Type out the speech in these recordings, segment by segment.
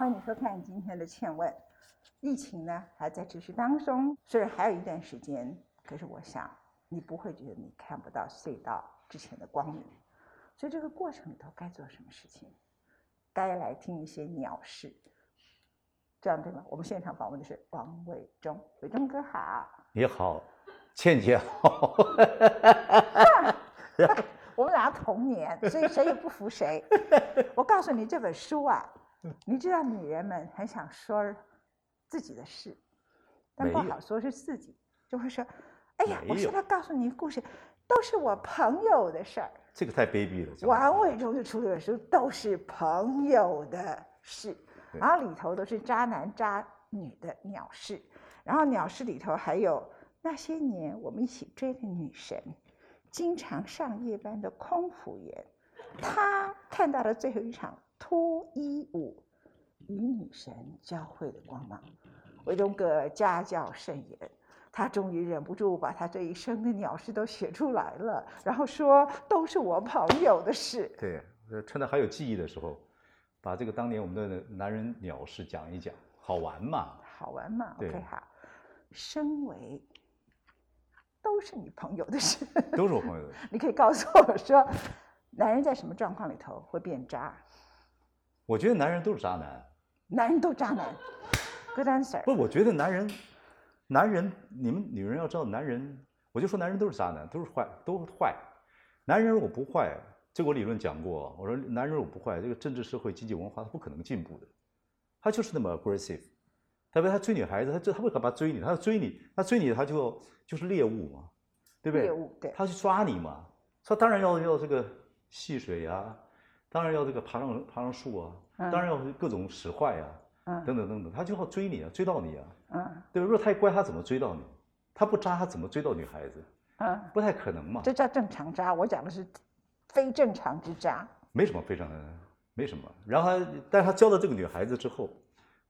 欢迎你收看今天的《倩问》。疫情呢还在持续当中，虽然还有一段时间，可是我想你不会觉得你看不到隧道之前的光明。所以这个过程里头该做什么事情？该来听一些鸟事，这样对吗？我们现场访问的是王伟忠，伟忠哥好。你好，倩倩好。我们俩同年，所以谁也不服谁。我告诉你，这本书啊，你知道女人们很想说自己的事，但不好说是自己，就会说：“哎呀，我现在告诉你一个故事，都是我朋友的事儿。”这个太卑鄙了。王伟忠就出了本书，都是朋友的事，然后里头都是渣男渣女的鸟事，然后鸟事里头还有那些年我们一起追的女神。经常上夜班的空服员，他看到了最后一场脱衣舞与女神交汇的光芒。韦忠哥家教甚严，他终于忍不住把他这一生的鸟事都写出来了，然后说都是我朋友的事。对，趁着还有记忆的时候，把这个当年我们的男人鸟事讲一讲，好玩嘛？好玩嘛？OK，好。身为都是你朋友的事，都是我朋友的事。你可以告诉我说，男人在什么状况里头会变渣？我觉得男人都是渣男。男人都渣男，Good answer。不，我觉得男人，男人，你们女人要知道，男人，我就说男人都是渣男，都是坏，都是坏。男人如果不坏，这个我理论讲过，我说男人如果不坏，这个政治、社会、经济、文化他不可能进步的，他就是那么 aggressive。特别他追女孩子，他这他为什么要追你？他要追你，他追你，他就就是猎物嘛，对不对？猎物，对。他去抓你嘛，他当然要要这个戏水呀，当然要这个爬上爬上树啊，当然要各种使坏呀，嗯，等等等等，他就要追你啊，追到你啊，嗯，对吧？如果太乖，他怎么追到你？他不渣，他怎么追到女孩子？嗯，不太可能嘛。这叫正常渣，我讲的是非正常之渣。没什么非常，没什么。然后，但是他交了这个女孩子之后。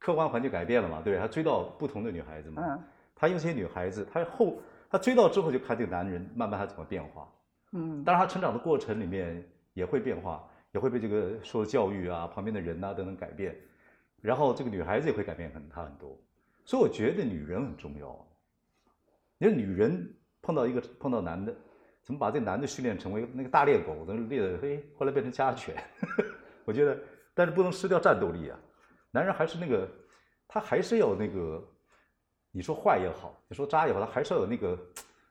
客观环境改变了嘛？对他追到不同的女孩子嘛？嗯，他有些女孩子，他后他追到之后就看这个男人慢慢他怎么变化。嗯，当然他成长的过程里面也会变化，也会被这个受教育啊、旁边的人呐等等改变，然后这个女孩子也会改变很她很多。所以我觉得女人很重要。你说女人碰到一个碰到男的，怎么把这男的训练成为那个大猎狗，能猎的嘿，后来变成家犬？我觉得，但是不能失掉战斗力啊。男人还是那个，他还是要那个，你说坏也好，你说渣也好，他还是要有那个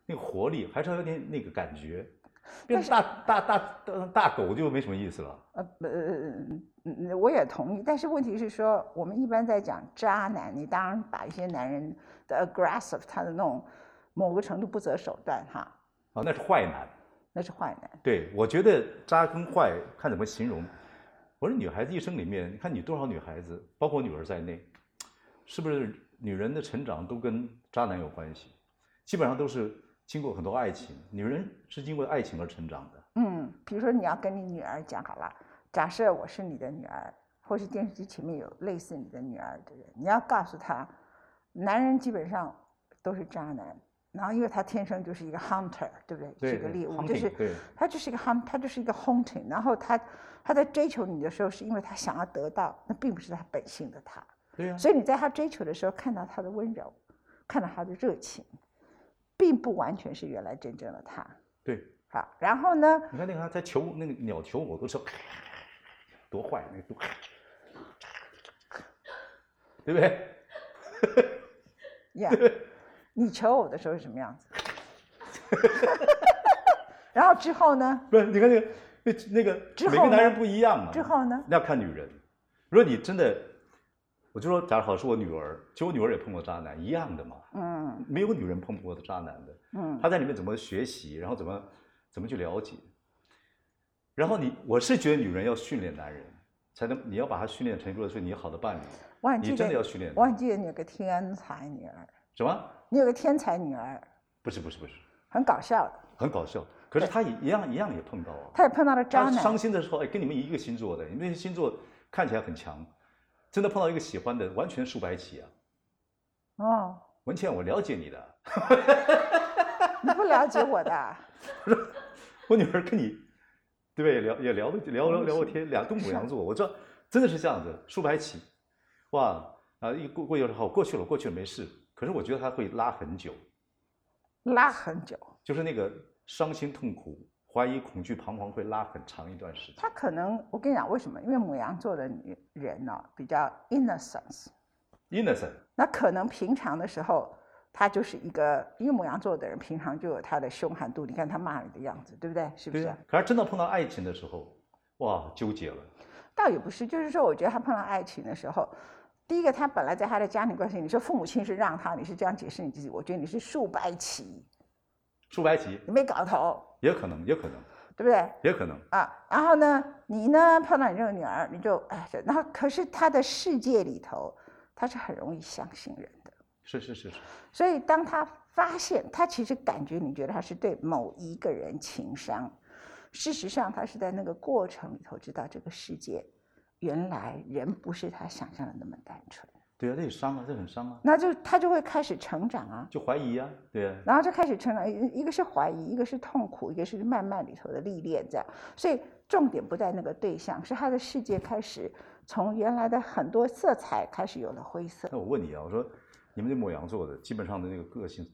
那个活力，还是要有点那个感觉。变大大大大大狗就没什么意思了。呃呃，我也同意，但是问题是说，我们一般在讲渣男，你当然把一些男人的 aggressive，他的那种某个程度不择手段哈。啊，那是坏男。那是坏男。对，我觉得渣跟坏看怎么形容。我说女孩子一生里面，你看你多少女孩子，包括女儿在内，是不是女人的成长都跟渣男有关系？基本上都是经过很多爱情，女人是经过爱情而成长的。嗯，比如说你要跟你女儿讲好了，假设我是你的女儿，或是电视机前面有类似你的女儿的人，你要告诉她，男人基本上都是渣男。然后，因为他天生就是一个 hunter，对不对？是一个猎物，就是他就是一个 hunt，他就是一个 hunting。然后他他在追求你的时候，是因为他想要得到，那并不是他本性的他。对呀。所以你在他追求的时候，看到他的温柔，看到他的热情，并不完全是原来真正的他。对。好，然后呢？你看那个在求那个鸟求我的时候，多坏那个多，对不对？呀。你求偶的时候是什么样子？然后之后呢？不是，你看那个那那个每个男人不一样嘛。之后呢？那要看女人。如果你真的，我就说，假如好是我女儿，其实我女儿也碰过渣男，一样的嘛。嗯。没有女人碰不过的渣男的。嗯。她在里面怎么学习，然后怎么怎么去了解。然后你，我是觉得女人要训练男人，才能你要把他训练成，一个是你好的伴侣，你真的要训练。我记得你有个天才女儿。什么？你有个天才女儿？不是不是不是，很搞笑的。很搞笑，可是她也一样一样也碰到啊。她也碰到了渣男。伤心的时候，哎，跟你们一个星座的，那些星座看起来很强，真的碰到一个喜欢的，完全竖白旗啊。哦。文倩，我了解你的。你不了解我的。我说，我女儿跟你，对不对？聊也聊聊聊聊过天，俩东母羊座，我知道，真的是这样子，竖白旗。哇啊一过过一过去了过去了没事，可是我觉得他会拉很久，拉很久，就是那个伤心痛苦、怀疑、恐惧、彷徨会拉很长一段时间。他可能我跟你讲为什么？因为母羊座的女人呢比较 innocence，innocent，那可能平常的时候。他就是一个，因为母羊座的人平常就有他的凶悍度，你看他骂你的样子，对不对？是不是？可是真的碰到爱情的时候，哇，纠结了。倒也不是，就是说，我觉得他碰到爱情的时候，第一个，他本来在他的家庭关系，你说父母亲是让他，你是这样解释你自己，我觉得你是竖白旗。竖白旗？你没搞头。也可能，也可能，对不对？也可能啊。然后呢，你呢碰到你这个女儿，你就哎，然后可是她的世界里头，她是很容易相信人的。是是是是，所以当她发现她其实感觉你觉得她是对某一个人情伤，事实上他是在那个过程里头知道这个世界原来人不是他想象的那么单纯。对啊，这很伤啊，这很伤啊。那就他就会开始成长啊，就怀疑啊，对啊。然后就开始成长，一一个是怀疑，一个是痛苦，一个是慢慢里头的历练，这样。所以重点不在那个对象，是他的世界开始从原来的很多色彩开始有了灰色。那我问你啊，我说。你们这母羊座的，基本上的那个个性，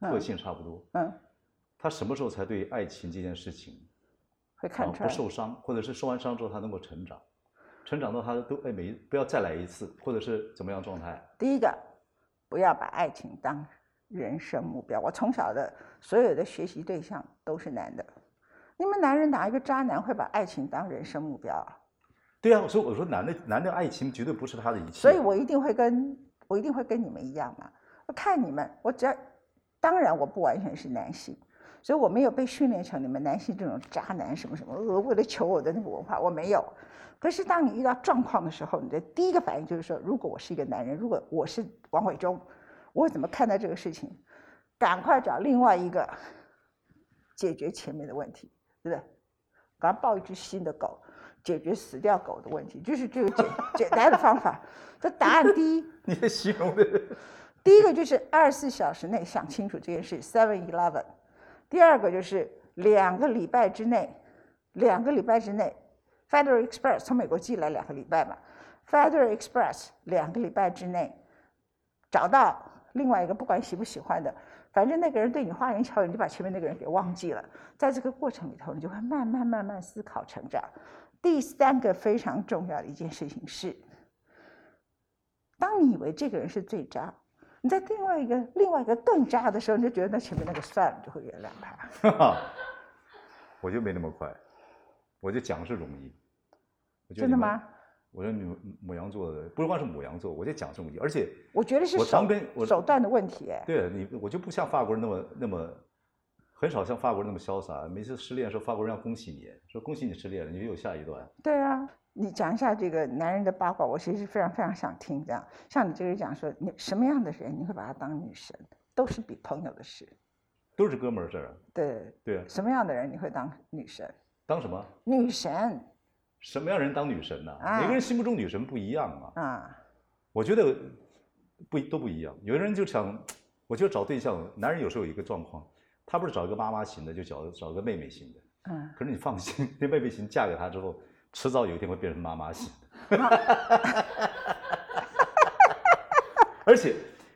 个性差不多。嗯，他什么时候才对爱情这件事情会看出来不受伤，或者是受完伤之后他能够成长，成长到他都哎每不要再来一次，或者是怎么样状态？第一个，不要把爱情当人生目标。我从小的所有的学习对象都是男的，你们男人哪一个渣男会把爱情当人生目标啊？对啊，所以我说男的男的爱情绝对不是他的一切，所以我一定会跟。我一定会跟你们一样嘛？我看你们，我只要，当然我不完全是男性，所以我没有被训练成你们男性这种渣男什么什么，为了求我的那个文化，我没有。可是当你遇到状况的时候，你的第一个反应就是说，如果我是一个男人，如果我是王伟忠，我怎么看待这个事情？赶快找另外一个解决前面的问题，对不对？赶快抱一只新的狗。解决死掉狗的问题，就是这个简简单的方法。这答案第一，你的形容的，第一个就是二十四小时内想清楚这件事，Seven Eleven。第二个就是两个礼拜之内，两个礼拜之内，Federal Express 从美国寄来两个礼拜嘛，Federal Express 两个礼拜之内找到另外一个不管喜不喜欢的，反正那个人对你花言巧语，你就把前面那个人给忘记了。在这个过程里头，你就会慢慢慢慢思考成长。第三个非常重要的一件事情是，当你以为这个人是最渣，你在另外一个另外一个更渣的时候，你就觉得那前面那个算了，就会原谅他。我就没那么快，我就讲是容易。真的吗？我说母母羊座的，不光是母羊座，我就讲是容易，而且我觉得是手手段的问题。对你，我就不像法国人那么那么。很少像法国人那么潇洒，每次失恋的时候，法国人要恭喜你，说恭喜你失恋了，你又有下一段。对啊，你讲一下这个男人的八卦，我其实非常非常想听。这样，像你这个讲说，你什么样的人你会把他当女神，都是比朋友的事，都是哥们儿事儿。对对，什么样的人你会当女神？当什么？女神。什么样人当女神呢？每个人心目中女神不一样啊。啊，我觉得不都不一样。有的人就想，我觉得找对象，男人有时候有一个状况。他不是找一个妈妈型的，就找找个妹妹型的。嗯。可是你放心，那妹妹型嫁给他之后，迟早有一天会变成妈妈型的。而且，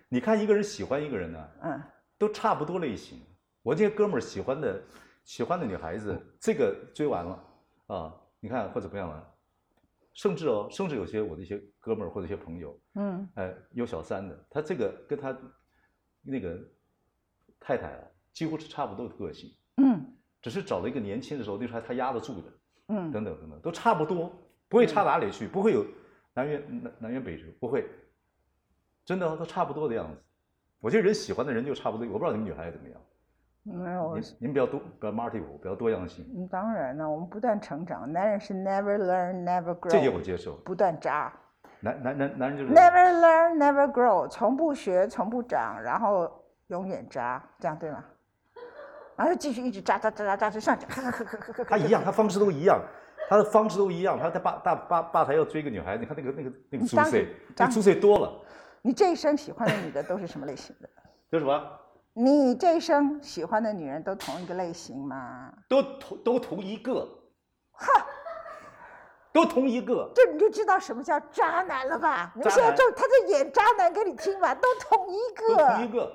你看一个人喜欢一个人呢，嗯，都差不多类型。我这些哥们儿喜欢的，喜欢的女孩子，这个追完了，啊，你看或怎么样了？甚至哦，甚至有些我的一些哥们儿或者一些朋友，嗯，哎，有小三的，他这个跟他那个太太啊。几乎是差不多的个性，嗯，只是找了一个年轻的时候，那时候他压得住的，嗯，等等等等，都差不多，不会差哪里去，不会有南辕南南辕北辙，不会，真的都差不多的样子。我觉得人喜欢的人就差不多，我不知道你们女孩子怎么样。没有，你你们比较多，比较 multiple，比较多样性。嗯，当然了，我们不断成长，男人是 never learn never grow，这些我接受。不断渣。男男男男人就是 never learn never grow，从不学从不长，然后永远渣，这样对吗？然后继续一直扎扎扎扎扎就上去，他一样，他方式都一样，他的方式都一样。他在吧大吧吧台要追个女孩，你看那个那个那个出岁，这出岁多了。你这一生喜欢的女的都是什么类型的？都什么？你这一生喜欢的女人都同一个类型吗？都同都同一个。哈，都同一个。这你就知道什么叫渣男了吧？你现在就他在演渣男给你听吧，都同一个。同一个。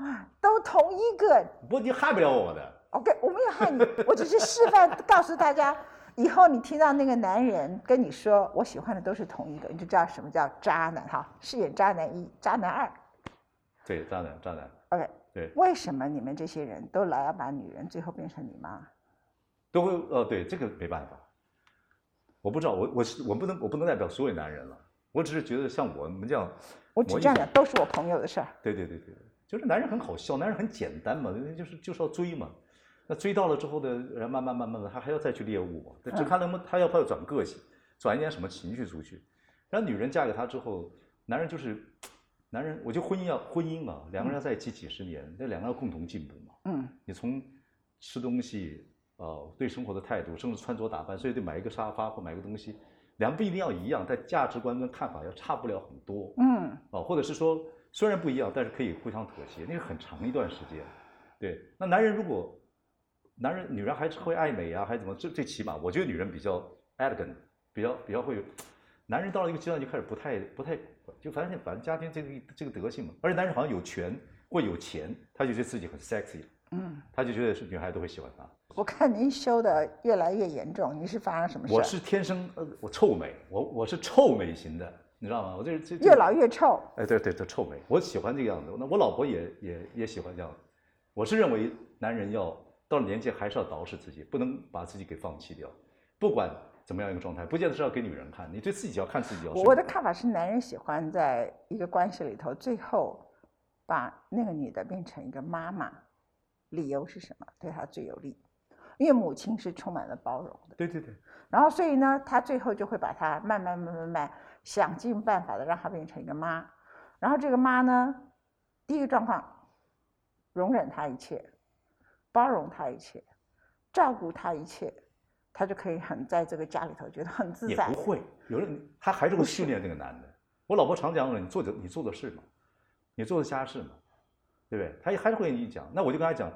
啊，都同一个。不，你害不了我的。OK，我没有害你，我只是示范告诉大家，以后你听到那个男人跟你说我喜欢的都是同一个，你就知道什么叫渣男哈。饰演渣男一，渣男二。对，渣男，渣男。OK。对。为什么你们这些人都老要把女人最后变成你妈？都会呃，对，这个没办法。我不知道，我我是我不能我不能代表所有男人了，我只是觉得像我们这样，我只这样讲，都是我朋友的事儿。对对对对，就是男人很好笑，男人很简单嘛，就是就是要追嘛。那追到了之后呢，然后慢慢慢慢的，他还要再去猎物嘛，只看能不能他要不要转个性，转一点什么情绪出去。然后女人嫁给他之后，男人就是，男人，我觉得婚姻要婚姻嘛，两个人要在一起几十年，那两个人要共同进步嘛。嗯。你从吃东西，呃，对生活的态度，甚至穿着打扮，所以得买一个沙发或买个东西，两个不一定要一样，但价值观跟看法要差不了很多。嗯。啊，或者是说虽然不一样，但是可以互相妥协，那是很长一段时间。对，那男人如果。男人、女人还是会爱美啊，还是怎么？最最起码，我觉得女人比较 elegant，比较比较会。男人到了一个阶段就开始不太不太，就反正反正家庭这个这个德性嘛。而且男人好像有权或有钱，他就觉得自己很 sexy，嗯，他就觉得是女孩都会喜欢他。我看您修的越来越严重，你是发生什么事？我是天生呃，我臭美，我我是臭美型的，你知道吗？我这这越老越臭。哎，对对对，臭美，我喜欢这个样子。那我老婆也也也喜欢这样。我是认为男人要。到了年纪还是要捯饬自己，不能把自己给放弃掉。不管怎么样一个状态，不见得是要给女人看，你对自己要看自己要。我的看法是，男人喜欢在一个关系里头，最后把那个女的变成一个妈妈，理由是什么？对她最有利，因为母亲是充满了包容的。对对对。然后所以呢，他最后就会把她慢慢慢慢慢想尽办法的让他变成一个妈。然后这个妈呢，第一个状况，容忍他一切。包容他一切，照顾他一切，他就可以很在这个家里头觉得很自在。也不会，有人他还是会训练这个男的。我老婆常讲了，你做的你做的事嘛，你做的家事嘛，对不对？他还是会跟你讲。那我就跟他讲，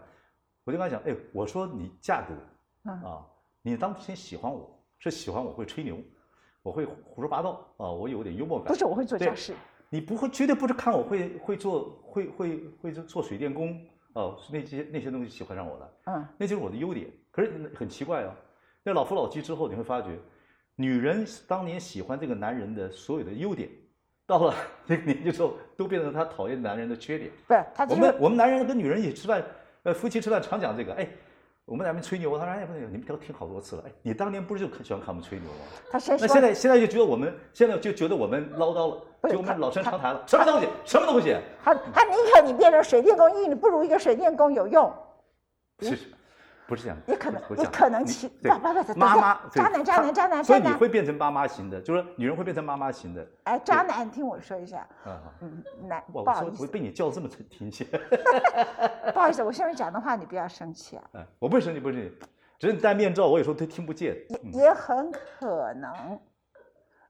我就跟他讲，哎，我说你嫁给我啊，你当天喜欢我是喜欢我会吹牛，我会胡说八道啊，我有点幽默感。不是，我会做家事。你不会绝对不是看我会会做会会会做水电工。哦，是那些那些东西喜欢上我的，嗯，那就是我的优点。可是很奇怪啊，那老夫老妻之后，你会发觉，女人当年喜欢这个男人的所有的优点，到了那个年纪之后，都变成她讨厌男人的缺点。不是，他我们我们男人跟女人一起吃饭，呃，夫妻吃饭常讲这个，哎。我们两边吹牛，他说：“哎，不对，你们都听好多次了。哎，你当年不是就喜欢看我们吹牛吗？他先那现在现在就觉得我们现在就觉得我们唠叨了，就我们老生常谈了。什么东西？什么东西？他他宁可你变成水电工，艺你不如一个水电工有用。是。不是这样，也可能，也可能其爸爸妈妈渣男渣男渣男，所以你会变成妈妈型的，就是女人会变成妈妈型的。哎，渣男，听我说一下。嗯嗯，男，不好意思，被你叫这么亲切。不好意思，我下面讲的话你不要生气啊。嗯，我不会生气，不生气，只是你戴面罩，我有时候都听不见。也也很可能，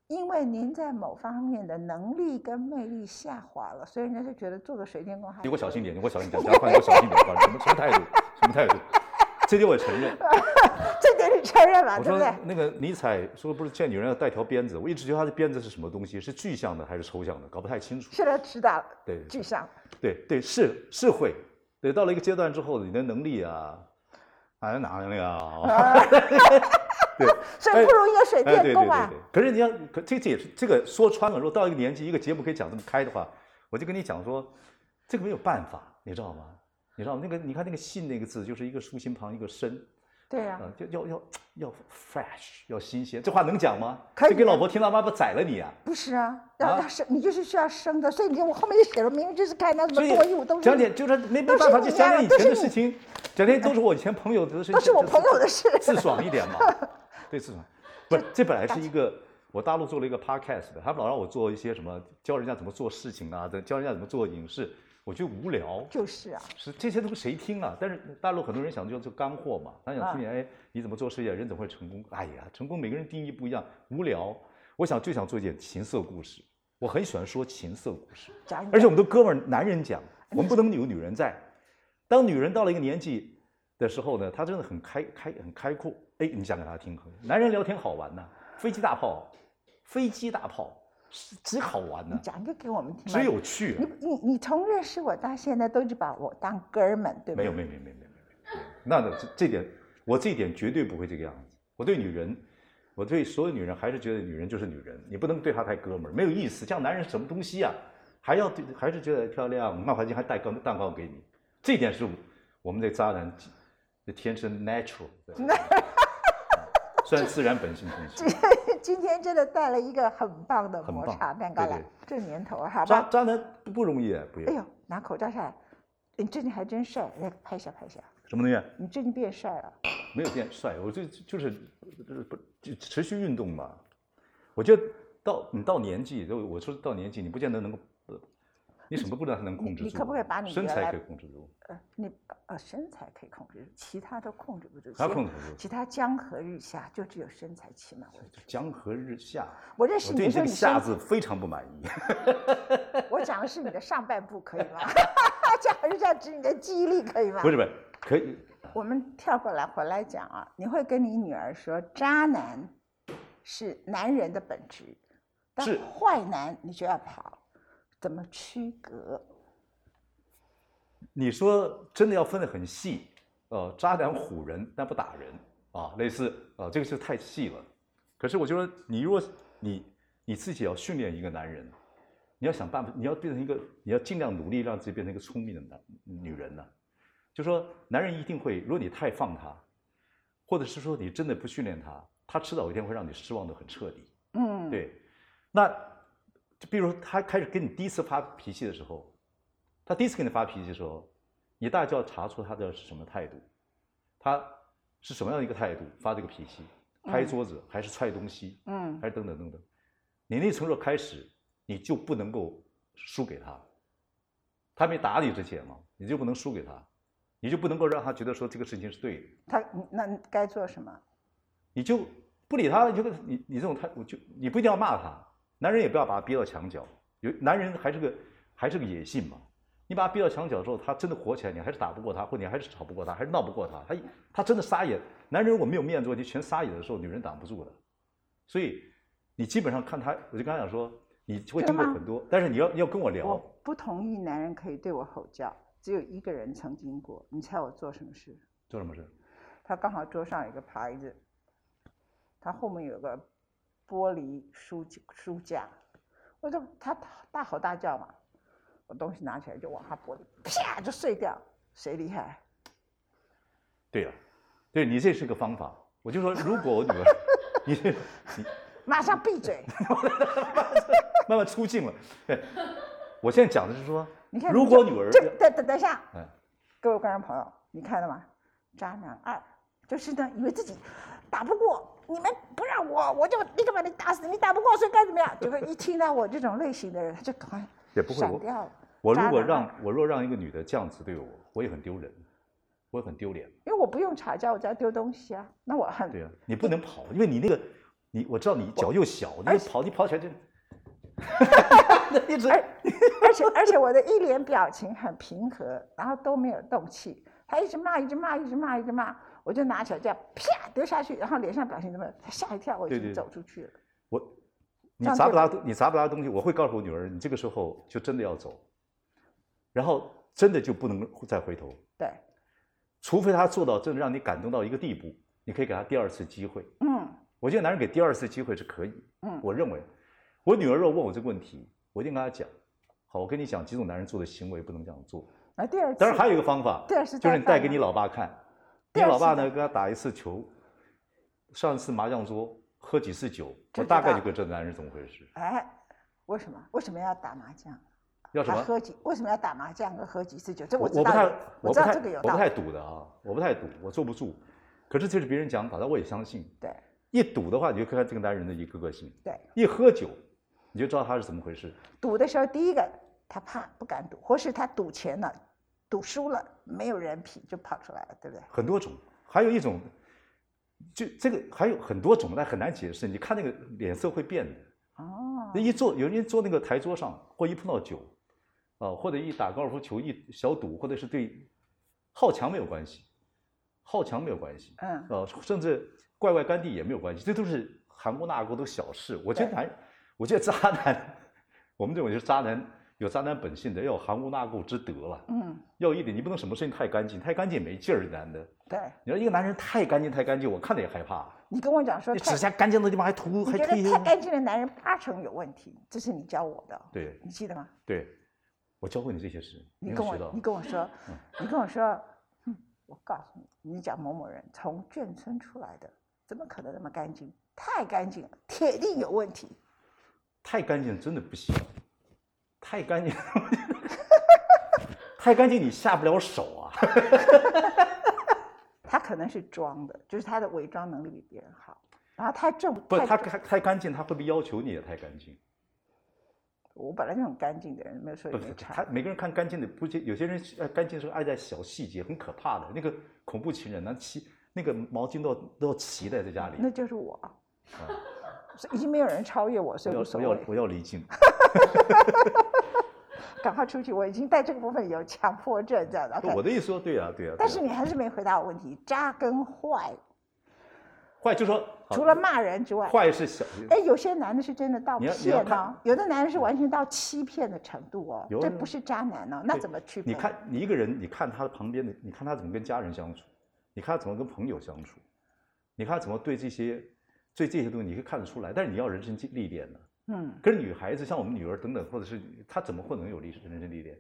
因为您在某方面的能力跟魅力下滑了，所以人家就觉得做个水电工还。你给我小心点，你给我小心点，加快，给我小心点，什么什么态度？什么态度？这点我承认，这点你承认吧？对不对？那个尼采说不是见女人要带条鞭子，我一直觉得他的鞭子是什么东西？是具象的还是抽象的？搞不太清楚。现在知道了。对，具象。对对是是会，对到了一个阶段之后，你的能力啊，哎哪能力啊？对，所以不如一个水电工啊。可是你要，可这这也是这个说穿了，如果到一个年纪，一个节目可以讲这么开的话，我就跟你讲说，这个没有办法，你知道吗？你知道那个？你看那个“信”那个字，就是一个竖心旁一个“生”。对呀。就要要要 fresh，要新鲜。这话能讲吗？可以。给老婆听，到妈不宰了你啊？不是啊，要他生，你就是需要生的。所以你看我后面就写了，明明就是看那什么多义务都是。讲点就是没没办法，就讲点以前的事情，讲点都是我以前朋友的事情。都是我朋友的事。自爽一点嘛。对，自爽。不是，这本来是一个我大陆做了一个 podcast 的，他们老让我做一些什么，教人家怎么做事情啊，教人家怎么做影视。我觉得无聊，就是啊，是这些都是谁听啊？但是大陆很多人想就就干货嘛，他想听你哎，你怎么做事业，人怎么会成功？哎呀，成功每个人定义不一样，无聊。我想就想做一件情色故事，我很喜欢说情色故事，而且我们都哥们儿，男人讲，我们不能有女人在。当女人到了一个年纪的时候呢，她真的很开开很开阔，哎，你讲给她听，男人聊天好玩呐。飞机大炮，飞机大炮，极好玩的。你讲一个给我们听。只有趣。你你你从认识我到现在都是把我当哥们，对吧？没有没有没有没有没有没有。那这这点，我这一点绝对不会这个样子。我对女人，我对所有女人还是觉得女人就是女人，你不能对她太哥们儿，没有意思。像男人什么东西啊？还要对，还是觉得漂亮，漫环境还带个蛋糕给你，这点是我们这渣男的天生 natural，虽然自然本性东西。今天真的带了一个很棒的抹茶蛋糕来，这年头好吧？渣渣男不不容易，不易。哎呦，拿口罩下来，你最近还真帅，来拍一下拍一下。什么东西？你最近变帅了？没有变帅，我就就是不就持续运动嘛。我觉得到你到年纪，就我说到年纪，你不见得能够。你什么不知道他能控制住？你可不可以把你身材可以控制住？呃，你呃身材可以控制住，其他都控制不住。他控制不住。其他江河日下，就只有身材起码。江河日下。我认识你的时候，你下字非常不满意。我讲的是你的上半部，可以吗？江河日下指你的记忆力，可以吗？不是不是，可以。我们跳过来回来讲啊，你会跟你女儿说，渣男是男人的本质，但坏男你就要跑。怎么区隔？你说真的要分得很细，呃，渣男唬人但不打人啊，类似啊，这个是太细了。可是我觉得，你如果你你自己要训练一个男人，你要想办法，你要变成一个，你要尽量努力让自己变成一个聪明的男女人呢。就说男人一定会，如果你太放他，或者是说你真的不训练他，他迟早有一天会让你失望的很彻底。嗯，对，那。比如他开始跟你第一次发脾气的时候，他第一次跟你发脾气的时候，你大概就要查出他的是什么态度，他是什么样的一个态度发这个脾气，拍桌子还是踹东西，嗯，还是等等等等，你那从这开始你就不能够输给他，他没打你之前嘛，你就不能输给他，你就不能够让他觉得说这个事情是对的。他那该做什么？你就不理他，你就你你这种态，我就你不一定要骂他。男人也不要把他逼到墙角，有男人还是个还是个野性嘛。你把他逼到墙角之后，他真的火起来，你还是打不过他，或你还是吵不过他，还是闹不过他。他他真的撒野，男人如果没有面子问题，全撒野的时候，女人挡不住的。所以你基本上看他，我就刚才讲说，你会经过很多，但是你要你要跟我聊。我不同意男人可以对我吼叫，只有一个人曾经过。你猜我做什么事？做什么事？他刚好桌上有个牌子，他后面有个。玻璃书书架，我就他大吼大叫嘛，我东西拿起来就往他玻璃啪就碎掉，谁厉害？对了，对你这是个方法，我就说如果我女儿，你你马上闭嘴，慢慢出镜了。对，我现在讲的是说，你看如果女儿，等等等一下，各位观众朋友，你看到吗？渣男二就是呢，以为自己打不过。你们不让我，我就立刻把你打死。你打不过，所以该怎么样？就是一听到我这种类型的人，他就赶快也不会闪掉了。我如果让我若让一个女的这样子对我，我也很丢人，我也很丢脸。因为我不用吵架，我只要丢东西啊。那我很对啊，你不能跑，因为你那个你我知道你脚又小，你跑你跑起来就，一直而且而且我的一脸表情很平和，然后都没有动气。他一直骂，一直骂，一直骂，一直骂。我就拿起来这样啪丢下去，然后脸上表情怎么？他吓一跳，我已经走出去了。我，你砸不砸？你砸不砸东西？我会告诉我女儿，你这个时候就真的要走，然后真的就不能再回头。对，除非他做到真的让你感动到一个地步，你可以给他第二次机会。嗯，我觉得男人给第二次机会是可以。嗯，我认为，我女儿若问我这个问题，我一定跟她讲。好，我跟你讲几种男人做的行为不能这样做。啊，第二次。当然还有一个方法，第二次就是你带给你老爸看。你老爸呢？跟他打一次球，上一次麻将桌喝几次酒，我大概就跟这男人怎么回事。哎，为什么？为什么要打麻将？要什么？喝几？为什么要打麻将和喝几次酒？这我我不太，我知道这个有我不太赌的啊，我不太赌，我坐不住。可是这是别人讲法，但我也相信。对。一赌的话，你就看看这个男人的一个个性。对。一喝酒，你就知道他是怎么回事。赌的时候，第一个他怕不敢赌，或是他赌钱了。赌输了，没有人品就跑出来了，对不对？很多种，还有一种，就这个还有很多种，但很难解释。你看那个脸色会变的。哦。那一坐，有人坐那个台桌上，或一碰到酒，啊，或者一打高尔夫球一小赌，或者是对好强没有关系，好强没有关系。嗯。呃，甚至怪怪干地也没有关系，这都是含污纳垢都小事。我觉得男，我觉得渣男，我们这种就是渣男，有渣男本性的，要有含污纳垢之德了。嗯，要一点，你不能什么事情太干净，太干净没劲儿，男的。对，你说一个男人太干净太干净，我看着也害怕。你跟我讲说，你指甲干净的地方还涂，还贴。太干净的男人八成有问题，这是你教我的。对，你记得吗？对，我教会你这些事。你跟我，你跟我说，你跟我说，嗯，我告诉你，你讲某某人从眷村出来的，怎么可能那么干净？太干净了，铁定有问题。太干净真的不行，太干净，太干净你下不了手啊。他可能是装的，就是他的伪装能力比别人好。然后太正不，他太太干净，他会不会要求你也太干净？我本来就很干净的人，没有说。他每个人看干净的不，有些人呃干净是爱在小细节，很可怕的。那个恐怖情人，那齐那个毛巾都都要齐的在家里。那就是我，已经没有人超越我，所以无所谓。我要我要离境。赶快出去！我已经在这个部分有强迫症，这样的。我的意思说，对啊，对啊。但是你还是没回答我问题，渣跟坏。坏就说除了骂人之外，坏是小。哎，有些男的是真的到骗吗？有的男人是完全到欺骗的程度哦，这不是渣男哦？那怎么区别？你看你一个人，你看他的旁边的，你看他怎么跟家人相处，你看他怎么跟朋友相处，你看他怎么对这些，对这些东西，你可以看得出来。但是你要人生历练呢。嗯，可是女孩子像我们女儿等等，或者是她怎么会能有历史人生历练？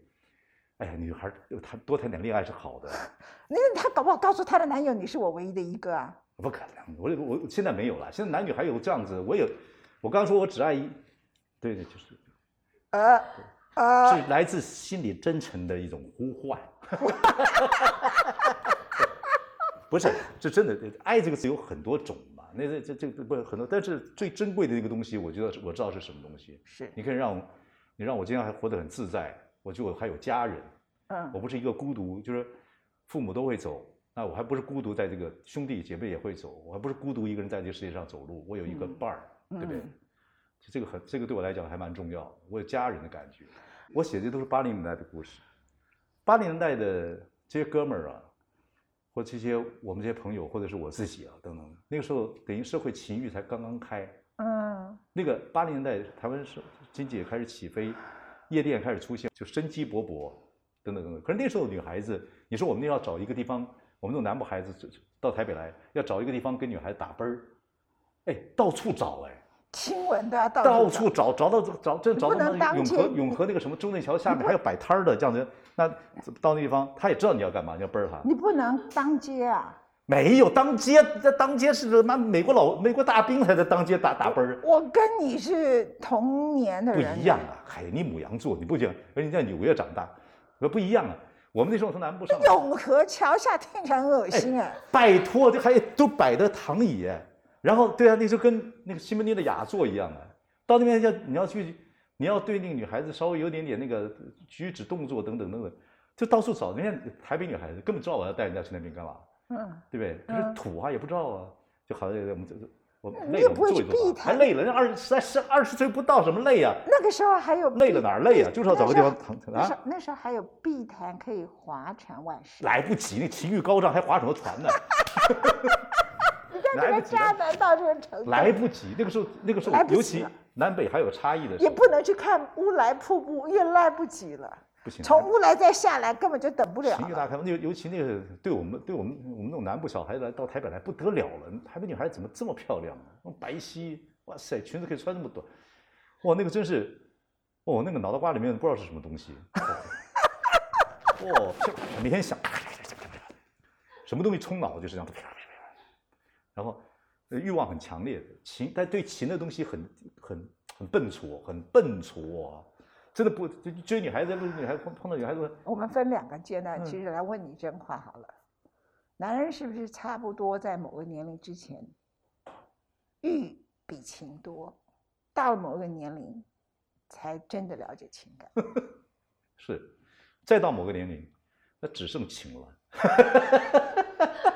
哎呀，女孩谈多谈点恋爱是好的。那她搞不好告诉她的男友，你是我唯一的一个啊？不可能，我我现在没有了。现在男女还有这样子，我有，我刚刚说我只爱一，对对，就是，呃呃，是来自心里真诚的一种呼唤。不是，这真的，爱这个词有很多种。那这这这不很多，但是最珍贵的一个东西，我觉得我知道是什么东西。是，你可以让我，你让我今天还活得很自在，我就还有家人，嗯，我不是一个孤独，就是父母都会走，那我还不是孤独，在这个兄弟姐妹也会走，我还不是孤独一个人在这个世界上走路，我有一个伴儿，对不对？这个很，这个对我来讲还蛮重要，我有家人的感觉。我写的都是八零年代的故事，八零年代的这些哥们儿啊。或这些我们这些朋友，或者是我自己啊，等等，那个时候等于社会情欲才刚刚开，嗯，那个八零年代台湾是经济也开始起飞，夜店开始出现，就生机勃勃，等等等等。可是那时候女孩子，你说我们要找一个地方，我们这种南部孩子到台北来，要找一个地方跟女孩子打啵儿，哎，到处找哎。亲吻的到到处找，找到找真找到那永和永和那个什么中正桥下面还有摆摊儿的这样子，那到那地方他也知道你要干嘛，你要奔儿他。你不能当街啊！没有当街，在当街是妈美国老美国大兵才在当街打打奔儿。我跟你是同年的人，不一样啊！嗨，你母羊座，你不讲，而且在纽约长大，那不一样啊！我们那时候从南部上。永和桥下听起来很恶心哎！拜托，这还都摆的躺椅。然后，对啊，那时候跟那个西门町的雅座一样啊。到那边要你要去，你要对那个女孩子稍微有点点那个举止动作等等等等，就到处找。人家台北女孩子根本知道我要带人家去那边干嘛，嗯，对不对？可是土啊也不知道啊，就好像我们这这我累了坐一坐，还累了。人二十才二十岁不到，什么累啊？那个时候还有累了哪儿累啊？就是要找个地方躺啊。那时候还有碧潭可以划船万事。来不及，那情欲高涨，还划什么船呢？来不及，渣男到这个程度，来不及。那个时候，那个时候，尤其南北还有差异的时候，也不能去看乌来瀑布，也来不及了。不行，从乌来再下来，根本就等不了。情绪大开放，那尤其那个，对我们，对我们，我们那种南部小孩来到台北来不得了了。台北女孩怎么这么漂亮？白皙，哇塞，裙子可以穿那么短，哇，那个真是，哦，那个脑袋瓜里面不知道是什么东西。哇，每天想，什么东西冲脑就是这样。然后，欲望很强烈的情，但对情的东西很很很笨拙，很笨拙，啊真的不追女孩子，路女孩子碰碰到女孩子。我们分两个阶段，其实来问你真话好了。男人是不是差不多在某个年龄之前，欲比情多，到了某个年龄，才真的了解情感？是，再到某个年龄，那只剩情了。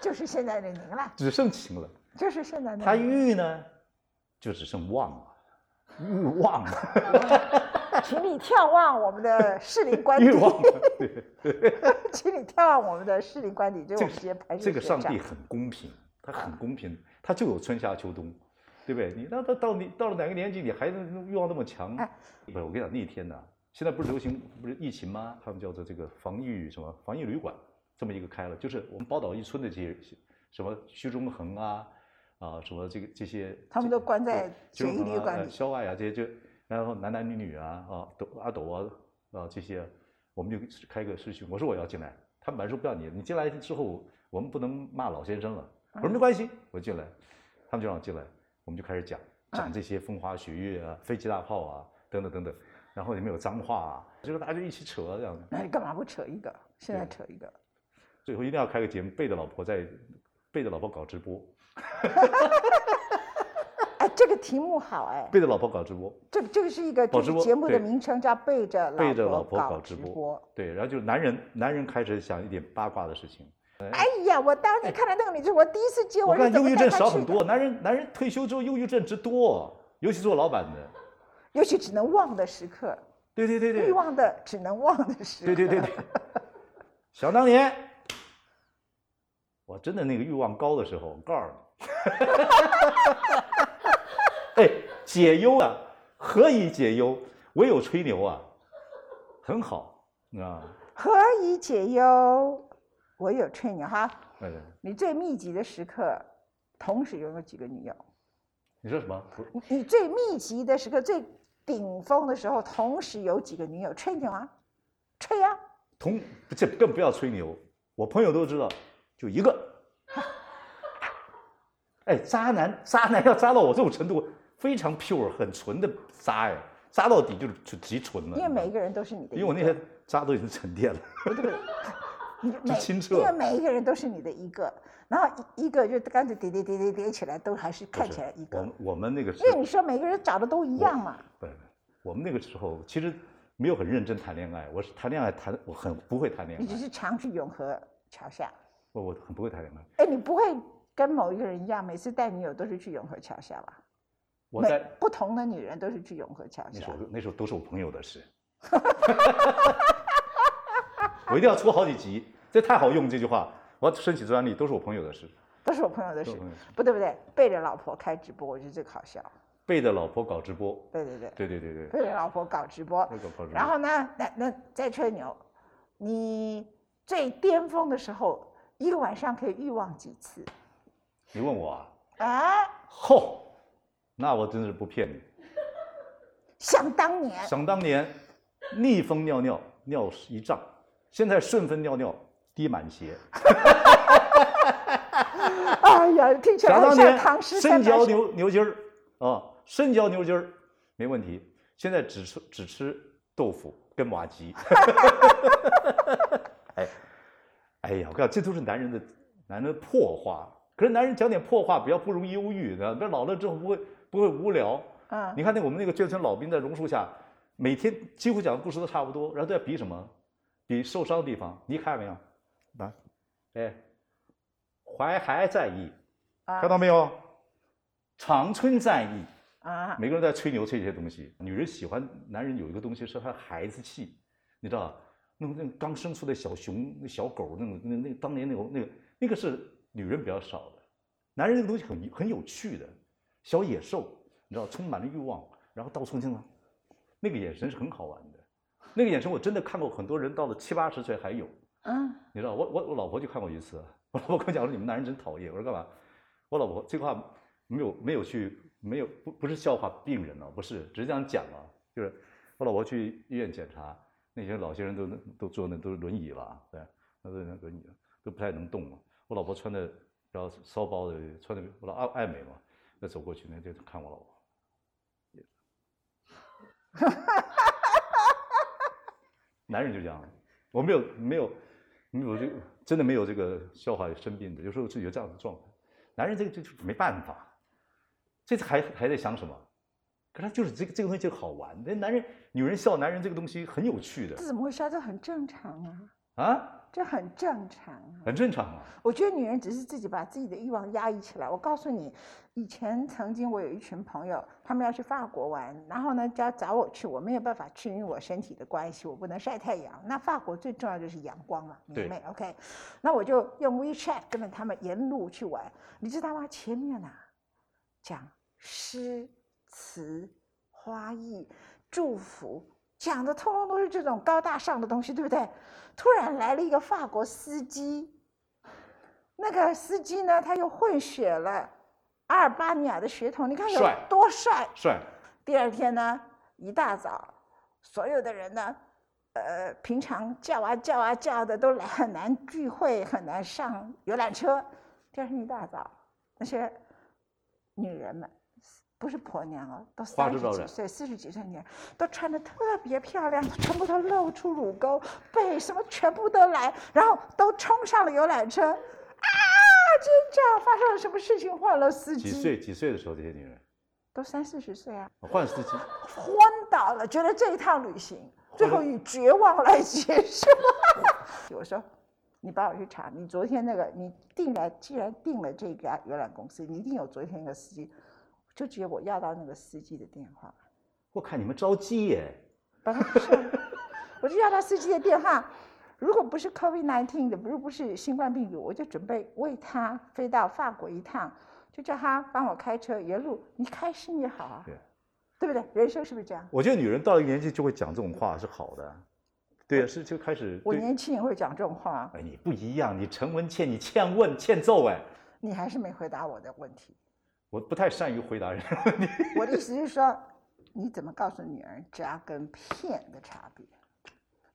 就是现在的您了，只剩情了。就是现在的他欲呢，就只剩望了，欲望。请你眺望我们的士林官邸。欲望。请你眺望我们的士林官邸，就我们直接拍。这个上帝很公平，他很公平，他就有春夏秋冬。对不对？你那到到你到了哪个年纪，你还能欲望那么强？哎，不是，我跟你讲，那一天呢，现在不是流行不是疫情吗？他们叫做这个防疫什么防疫旅馆，这么一个开了，就是我们宝岛一村的这些什么徐中恒啊啊什么这个这些，他们都关在检疫旅馆里，校外啊这些就，然后男男女女啊啊斗阿斗啊啊这些，我们就开个视讯，我说我要进来，他们本来说不要你，你进来之后我们不能骂老先生了，我说没关系，我进来，他们就让我进来。我们就开始讲讲这些风花雪月啊，飞机大炮啊，等等等等，然后里面有脏话啊，就是大家就一起扯这样子。那你干嘛不扯一个？现在扯一个。最后一定要开个节目，背着老婆在背着老婆搞直播。哎，这个题目好哎。背着老婆搞直播。这这个是一个节目的名称，叫背着背着老婆搞直播。对，然后就是男人男人开始想一点八卦的事情。哎呀，我当年看到那个女生，我第一次接我看忧郁症少很多，男人男人退休之后忧郁症之多，尤其做老板的，尤其只能忘的时刻。对对对对，欲望的只能忘的时刻。对对对对。想当年，我真的那个欲望高的时候，我告诉你，哎，解忧啊，何以解忧？唯有吹牛啊，很好啊。何以解忧？我有吹牛哈，你最密集的时刻，同时拥有几个女友？你说什么？你最密集的时刻，最顶峰的时候，同时有几个女友？吹牛啊，吹呀！同这更不要吹牛，我朋友都知道，就一个。哎，渣男，渣男要渣到我这种程度，非常 pure，很纯的渣哎，渣到底就是就极纯了。因为每一个人都是你的，因为我那些渣都已经沉淀了。对你 每因为每一个人都是你的一个，然后一一个就干脆叠叠叠叠叠起来，都还是看起来一个。我我们那个因为你说每个人长得都一样嘛。不不，我们那个时候其实没有很认真谈恋爱，我是谈恋爱谈我很不会谈恋爱。你只是常去永和桥下。我我很不会谈恋爱。哎，你不会跟某一个人一样，每次带女友都是去永和桥下吧？我在不同的女人都是去永和桥下。那时候那时候都是我朋友的事。我一定要出好几集，这太好用这句话，我要申请专利，都是我朋友的事，都是我朋友的事，不对不对，背着老婆开直播，我觉得这个好笑。背着老婆搞直播，对对对，对对对对，背着老婆搞直播，然后呢，那那再吹牛，你最巅峰的时候，一个晚上可以欲望几次？你问我啊？啊？嚯，那我真是不骗你。想当年，想当年，逆风尿尿尿一丈。现在顺风尿尿滴满鞋，哎呀，听起来像唐诗三百深嚼牛牛筋儿啊，深嚼牛筋儿没问题。现在只吃只吃豆腐跟马吉。哎，哎呀，我告诉你，这都是男人的男人的破话。可是男人讲点破话，比较不容易忧郁，知道不老了之后不会不会无聊。啊，你看那我们那个眷村老兵在榕树下，每天几乎讲的故事都差不多，然后都在比什么？比受伤的地方，你看没有？啊，哎，淮海战役，看到没有？长春战役啊，每个人在吹牛吹这些东西。女人喜欢男人有一个东西是他孩子气，你知道那那刚生出的小熊、那小狗那种那那当年那种那个那个是女人比较少的，男人那个东西很很有趣的，小野兽，你知道充满了欲望，然后到处那个那个眼神是很好玩的。那个眼神我真的看过，很多人到了七八十岁还有。嗯，你知道，我我我老婆就看过一次。我老婆跟我讲说：“你们男人真讨厌。”我说：“干嘛？”我老婆这话没有没有去没有不不是笑话病人啊，不是，只是这样讲啊。就是我老婆去医院检查，那些老些人都都坐那都是轮椅了，对，那都轮椅都不太能动了。我老婆穿的然后骚包的，穿的我老爱爱美嘛，那走过去那就看我老婆。哈哈哈男人就这样，我没有没有没有这真的没有这个笑话生病的，有时候自己有这样的状态。男人这个就就没办法，这次还还在想什么？可是就是这个这个东西就好玩。那男人女人笑男人这个东西很有趣的。这怎么会笑？这很正常啊。啊？这很正常啊，很正常啊。我觉得女人只是自己把自己的欲望压抑起来。我告诉你，以前曾经我有一群朋友，他们要去法国玩，然后呢就要找我去，我没有办法去，因为我身体的关系，我不能晒太阳。那法国最重要就是阳光嘛，明媚。OK，那我就用 WeChat 跟着他们沿路去玩。你知道吗？前面啊，讲诗词、花艺、祝福，讲的通通都是这种高大上的东西，对不对？突然来了一个法国司机，那个司机呢，他又混血了阿尔巴尼亚的血统，你看有多帅！帅。第二天呢，一大早，所有的人呢。呃，平常叫啊叫啊叫的都来很难聚会，很难上游览车。第二天一大早，那些女人们，不是婆娘啊，都三十几岁、四十几岁女人，都穿的特别漂亮，全部都露出乳沟、背什么，全部都来，然后都冲上了游览车。啊！真这发生了什么事情？换了司机。几岁？几岁的时候这些女人？都三四十岁啊。换司机。昏倒了，觉得这一趟旅行。最后以绝望来结束。我说，你帮我去查，你昨天那个，你定了，既然定了这家游览公司，你一定有昨天那个司机，就只有我要到那个司机的电话。我看你们着急耶。不是，我就要到司机的电话。如果不是 COVID-19 的，如果不是新冠病毒，我就准备为他飞到法国一趟，就叫他帮我开车沿路，你开心也好啊。对。对不对？人生是不是这样？我觉得女人到一个年纪就会讲这种话是好的，对，是就开始。我年轻也会讲这种话。哎，你不一样，你陈文倩，你欠问欠揍哎。你还是没回答我的问题。我不太善于回答人问题。我的意思是说，你怎么告诉女儿渣跟骗的差别？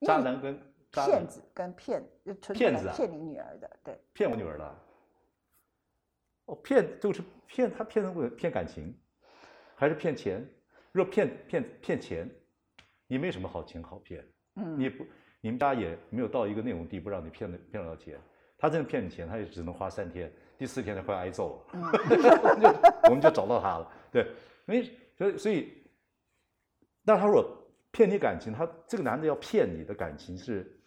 渣男跟骗子跟骗骗子骗你女儿的，对，骗我女儿的。哦，骗就是骗，他骗什么？骗感情，还是骗钱？若骗骗骗钱，你没什么好钱好骗，嗯，你不，你们家也没有到一个那种地步让你骗的骗得到钱。他真的骗你钱，他也只能花三天，第四天他会挨揍了，我们就找到他了。对，没，所以所以，但他如果骗你感情，他这个男的要骗你的感情是，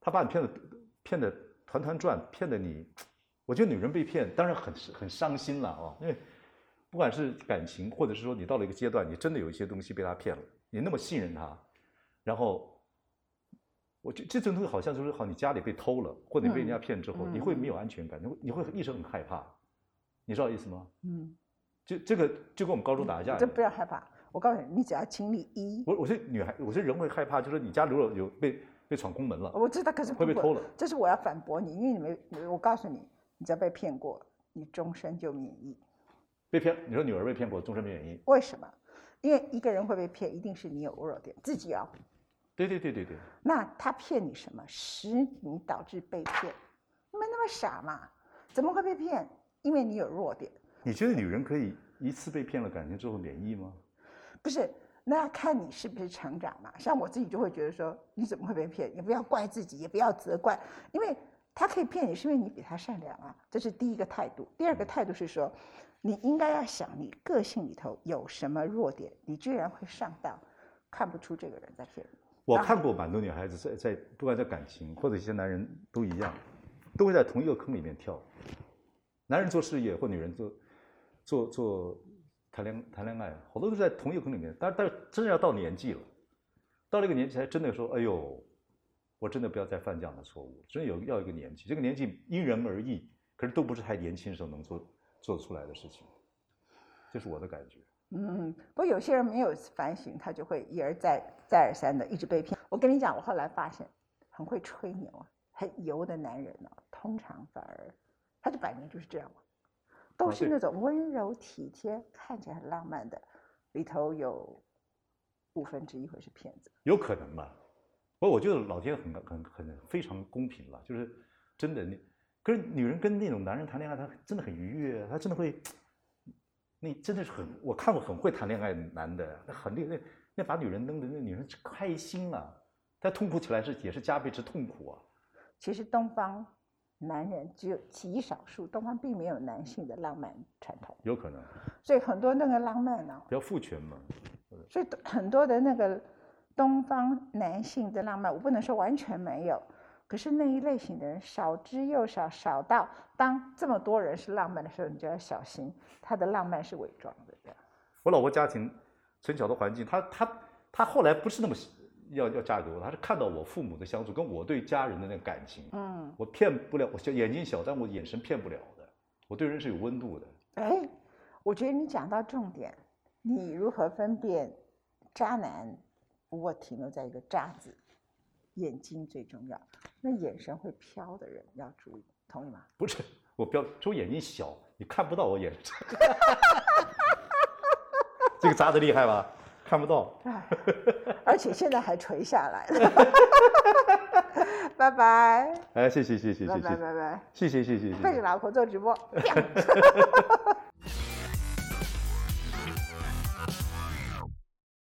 他把你骗的骗的团团转，骗的你，我觉得女人被骗当然很很伤心了啊，因为。不管是感情，或者是说你到了一个阶段，你真的有一些东西被他骗了，你那么信任他，然后，我觉这种东西好像就是好，你家里被偷了，或者你被人家骗之后，你会没有安全感，你会你会一直很害怕，你知道意思吗？嗯，就这个就跟我们高中打架，这不要害怕，我告诉你，你只要经历一，我我是女孩，我是人会害怕，就是你家如果有被被闯空门了，我知道，可是会被偷了，这是我要反驳你，因为你没，我告诉你，你只要被骗过，你终身就免疫。被骗，你说女儿被骗过，终身免疫？为什么？因为一个人会被骗，一定是你有弱点，自己要。对对对对对。那他骗你什么，使你导致被骗？你们那么傻嘛？怎么会被骗？因为你有弱点。你觉得女人可以一次被骗了感情之后免疫吗？不是，那要看你是不是成长嘛。像我自己就会觉得说，你怎么会被骗？也不要怪自己，也不要责怪，因为他可以骗你，是因为你比他善良啊。这是第一个态度。第二个态度是说。你应该要想，你个性里头有什么弱点，你居然会上当，看不出这个人在骗你。我看过蛮多女孩子在在，不管在感情或者一些男人都一样，都会在同一个坑里面跳。男人做事业或女人做做做谈恋谈恋爱，好多都是在同一个坑里面。但但是真的要到年纪了，到了一个年纪才真的说，哎呦，我真的不要再犯这样的错误。真的有要一个年纪，这个年纪因人而异，可是都不是太年轻时候能做。做出来的事情，这是我的感觉。嗯，不过有些人没有反省，他就会一而再、再而三的一直被骗。我跟你讲，我后来发现，很会吹牛啊、很油的男人呢，通常反而他的摆明就是这样嘛，都是那种温柔体贴、看起来很浪漫的，里头有五分之一会是骗子。有可能吧？不过我觉得老天很很很非常公平了，就是真的你。跟女人跟那种男人谈恋爱，他真的很愉悦，他真的会，那真的是很，我看过很会谈恋爱的男的，那很厉害，那那把女人弄得那女人开心啊，但痛苦起来是也是加倍之痛苦啊。其实东方男人只有极少数，东方并没有男性的浪漫传统，有可能。所以很多那个浪漫呢，比较父权嘛。所以很多的那个东方男性的浪漫，我不能说完全没有。可是那一类型的人少之又少，少到当这么多人是浪漫的时候，你就要小心，他的浪漫是伪装的。这样我老婆家庭从小的环境，她她她后来不是那么要要嫁给我，她是看到我父母的相处，跟我对家人的那个感情。嗯，我骗不了，我小眼睛小，但我眼神骗不了的。我对人是有温度的。哎，我觉得你讲到重点，你如何分辨渣男？我停留在一个“渣”字，眼睛最重要。那眼神会飘的人要注意，同意吗？不是，我标，就眼睛小，你看不到我眼神。这个扎的厉害吧？看不到。而且现在还垂下来了。拜拜。哎，谢谢谢谢谢谢。拜拜拜拜。谢谢谢谢。背着老婆做直播。